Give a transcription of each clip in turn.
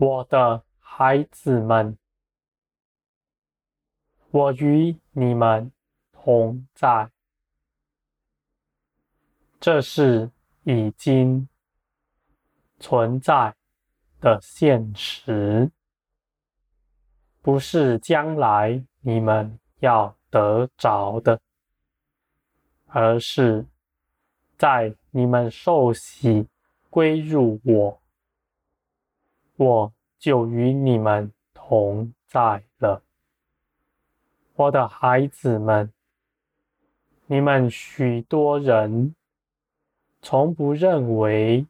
我的孩子们，我与你们同在。这是已经存在的现实，不是将来你们要得着的，而是在你们受洗归入我，我就与你们同在了。我的孩子们，你们许多人，从不认为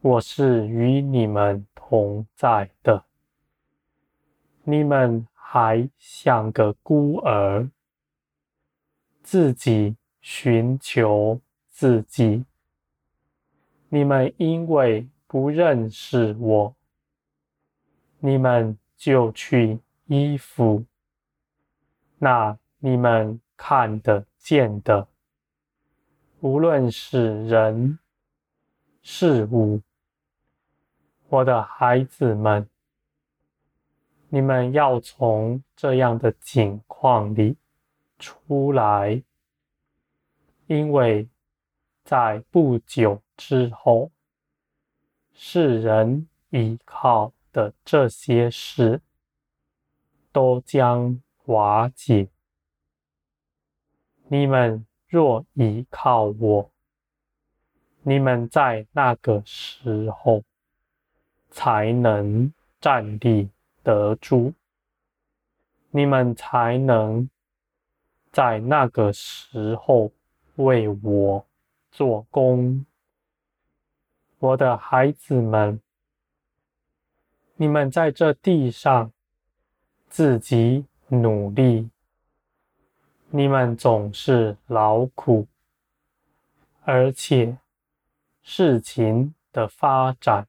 我是与你们同在的，你们还像个孤儿，自己寻求自己。你们因为不认识我，你们就去依附那你们看得见的。无论是人、事物，我的孩子们，你们要从这样的境况里出来，因为在不久之后，世人依靠的这些事都将瓦解。你们。若依靠我，你们在那个时候才能站立得住，你们才能在那个时候为我做工。我的孩子们，你们在这地上自己努力。你们总是劳苦，而且事情的发展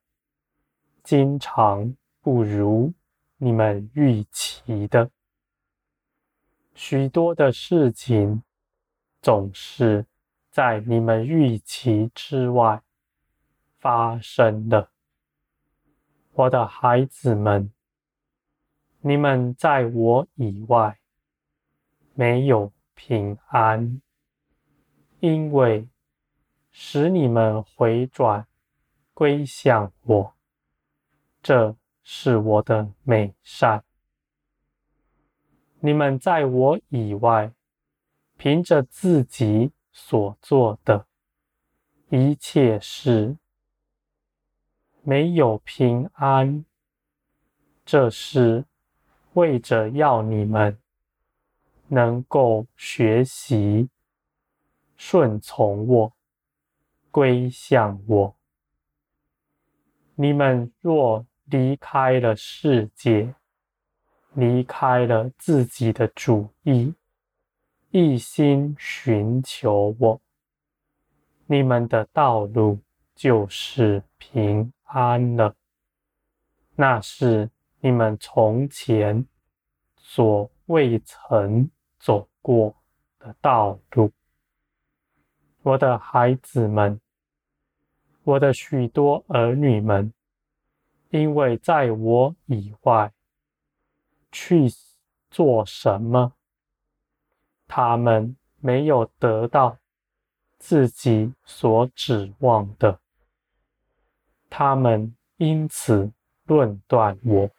经常不如你们预期的。许多的事情总是在你们预期之外发生的。我的孩子们，你们在我以外。没有平安，因为使你们回转归向我，这是我的美善。你们在我以外，凭着自己所做的一切事，没有平安，这是为着要你们。能够学习顺从我，归向我。你们若离开了世界，离开了自己的主意，一心寻求我，你们的道路就是平安了。那是你们从前所未曾。走过的道路，我的孩子们，我的许多儿女们，因为在我以外去做什么，他们没有得到自己所指望的，他们因此论断我，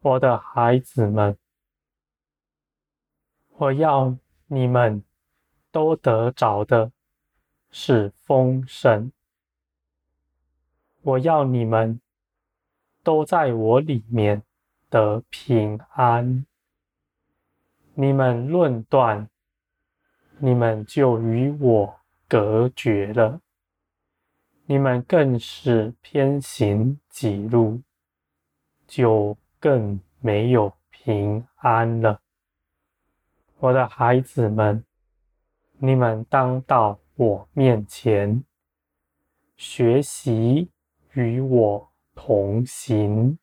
我的孩子们。我要你们都得着的是丰盛。我要你们都在我里面得平安。你们论断，你们就与我隔绝了。你们更是偏行己路，就更没有平安了。我的孩子们，你们当到我面前，学习与我同行。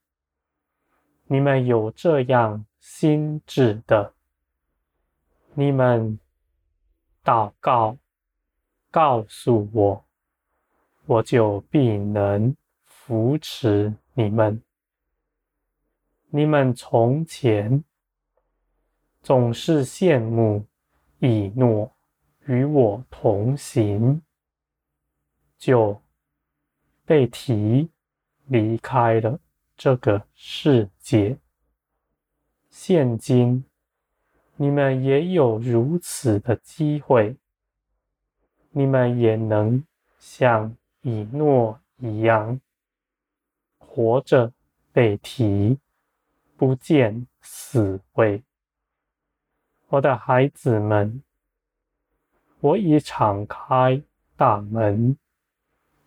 你们有这样心智的，你们祷告，告诉我，我就必能扶持你们。你们从前总是羡慕以诺与我同行，就被提离开了这个世界。现今你们也有如此的机会，你们也能像以诺一样活着被提，不见死味。我的孩子们，我已敞开大门，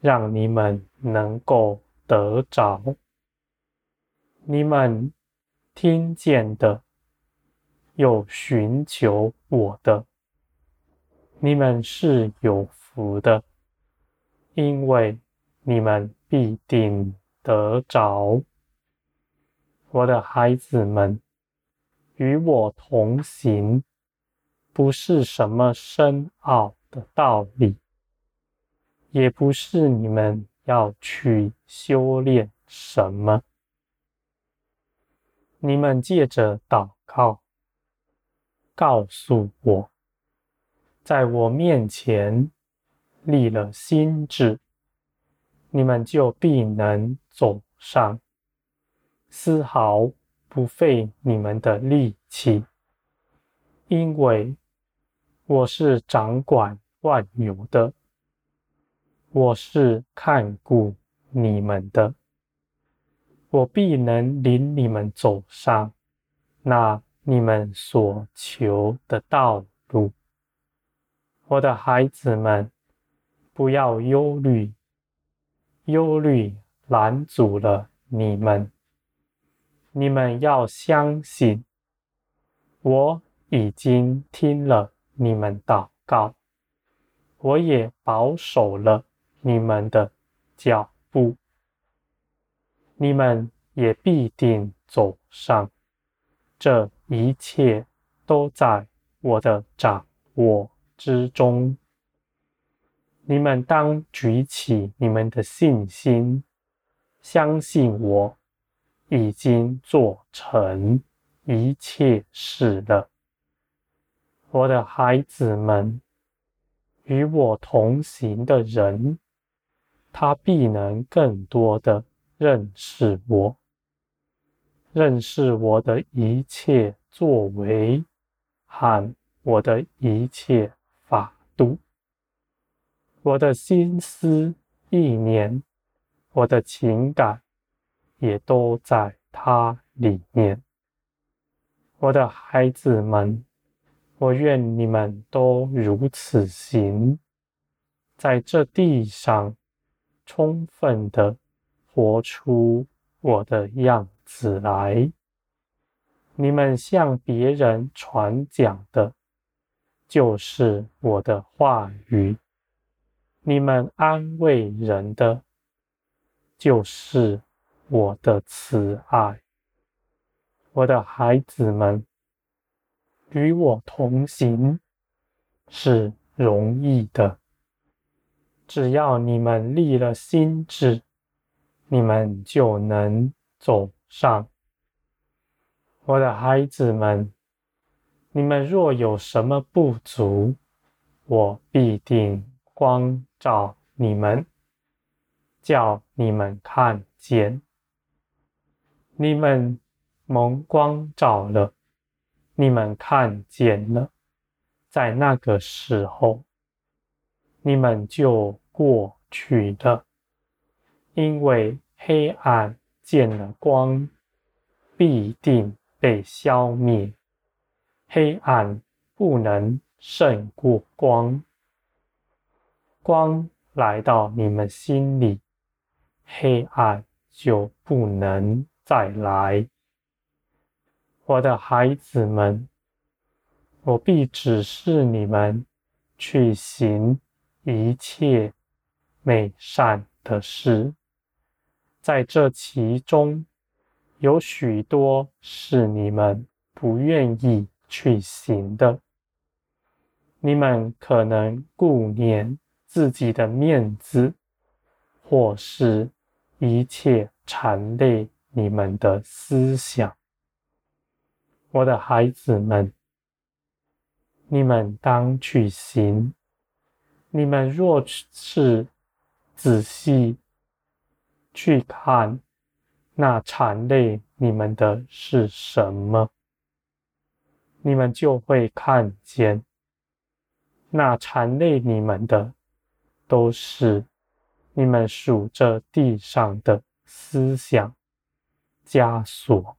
让你们能够得着。你们听见的，又寻求我的，你们是有福的，因为你们必定得着。我的孩子们，与我同行，不是什么深奥的道理，也不是你们要去修炼什么。你们借着祷告，告诉我，在我面前立了心志，你们就必能走上，丝毫不费你们的力气，因为我是掌管万有的，我是看顾你们的。我必能领你们走上那你们所求的道路。我的孩子们，不要忧虑，忧虑拦阻了你们。你们要相信，我已经听了你们祷告，我也保守了你们的脚步。你们也必定走上，这一切都在我的掌握之中。你们当举起你们的信心，相信我已经做成一切事了。我的孩子们，与我同行的人，他必能更多的。认识我，认识我的一切作为和我的一切法度，我的心思意念，我的情感也都在它里面。我的孩子们，我愿你们都如此行，在这地上充分的。活出我的样子来。你们向别人传讲的，就是我的话语；你们安慰人的，就是我的慈爱。我的孩子们，与我同行是容易的，只要你们立了心志。你们就能走上。我的孩子们，你们若有什么不足，我必定光照你们，叫你们看见。你们蒙光照了，你们看见了，在那个时候，你们就过去了。因为黑暗见了光，必定被消灭。黑暗不能胜过光，光来到你们心里，黑暗就不能再来。我的孩子们，我必指示你们去行一切美善的事。在这其中，有许多是你们不愿意去行的。你们可能顾念自己的面子，或是一切缠累你们的思想。我的孩子们，你们当去行。你们若是仔细去看，那缠累你们的是什么，你们就会看见，那缠累你们的都是你们数着地上的思想枷锁。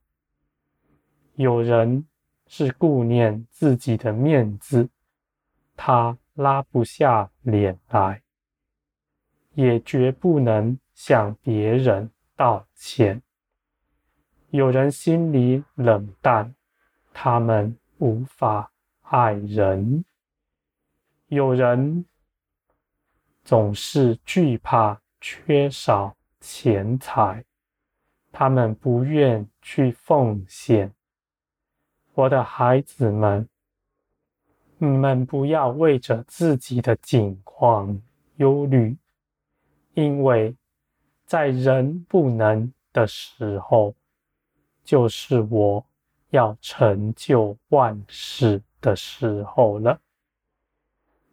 有人是顾念自己的面子，他拉不下脸来，也绝不能向别人道歉。有人心里冷淡，他们无法爱人。有人总是惧怕缺少钱财，他们不愿去奉献。我的孩子们，你们不要为着自己的境况忧虑，因为在人不能的时候，就是我要成就万事的时候了。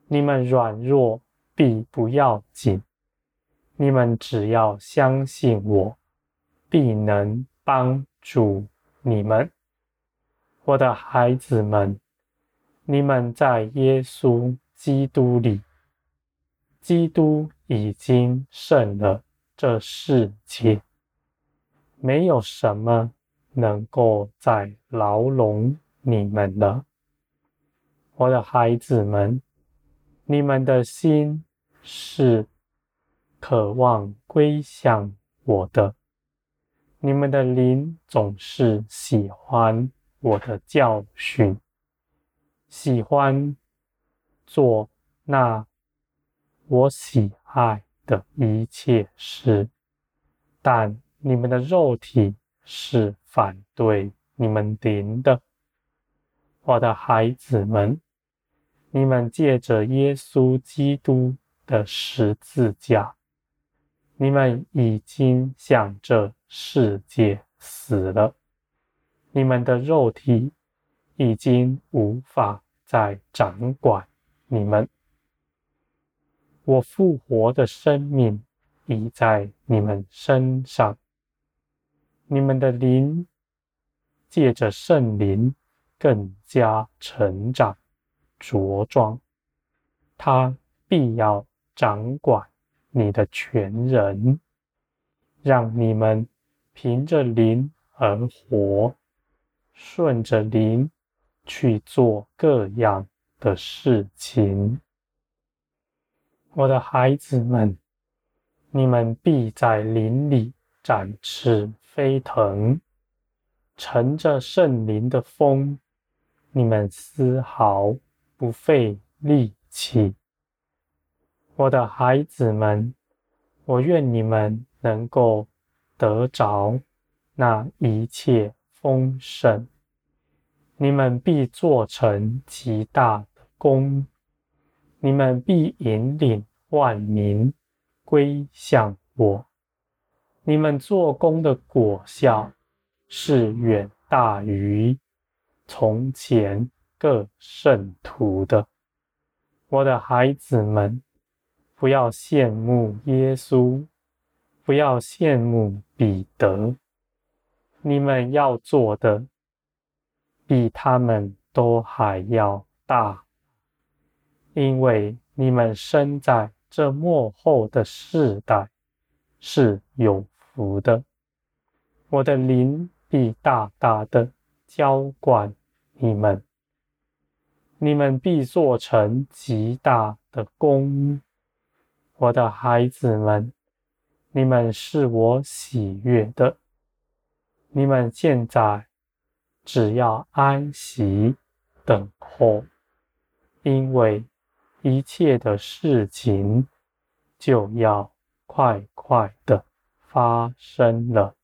你们软弱必不要紧，你们只要相信我，必能帮助你们。我的孩子们，你们在耶稣基督里，基督已经胜了这世界，没有什么能够再牢笼你们了。我的孩子们，你们的心是渴望归向我的，你们的灵总是喜欢。我的教训，喜欢做那我喜爱的一切事，但你们的肉体是反对你们灵的。我的孩子们，你们借着耶稣基督的十字架，你们已经向这世界死了。你们的肉体已经无法再掌管你们。我复活的生命已在你们身上。你们的灵借着圣灵更加成长茁壮，他必要掌管你的全人，让你们凭着灵而活。顺着灵去做各样的事情，我的孩子们，你们必在灵里展翅飞腾，乘着圣灵的风，你们丝毫不费力气。我的孩子们，我愿你们能够得着那一切。丰盛，你们必做成极大的功，你们必引领万民归向我。你们做工的果效是远大于从前各圣徒的。我的孩子们，不要羡慕耶稣，不要羡慕彼得。你们要做的，比他们都还要大，因为你们生在这末后的世代是有福的。我的灵必大大的浇灌你们，你们必做成极大的功。我的孩子们，你们是我喜悦的。你们现在只要安息等候，因为一切的事情就要快快的发生了。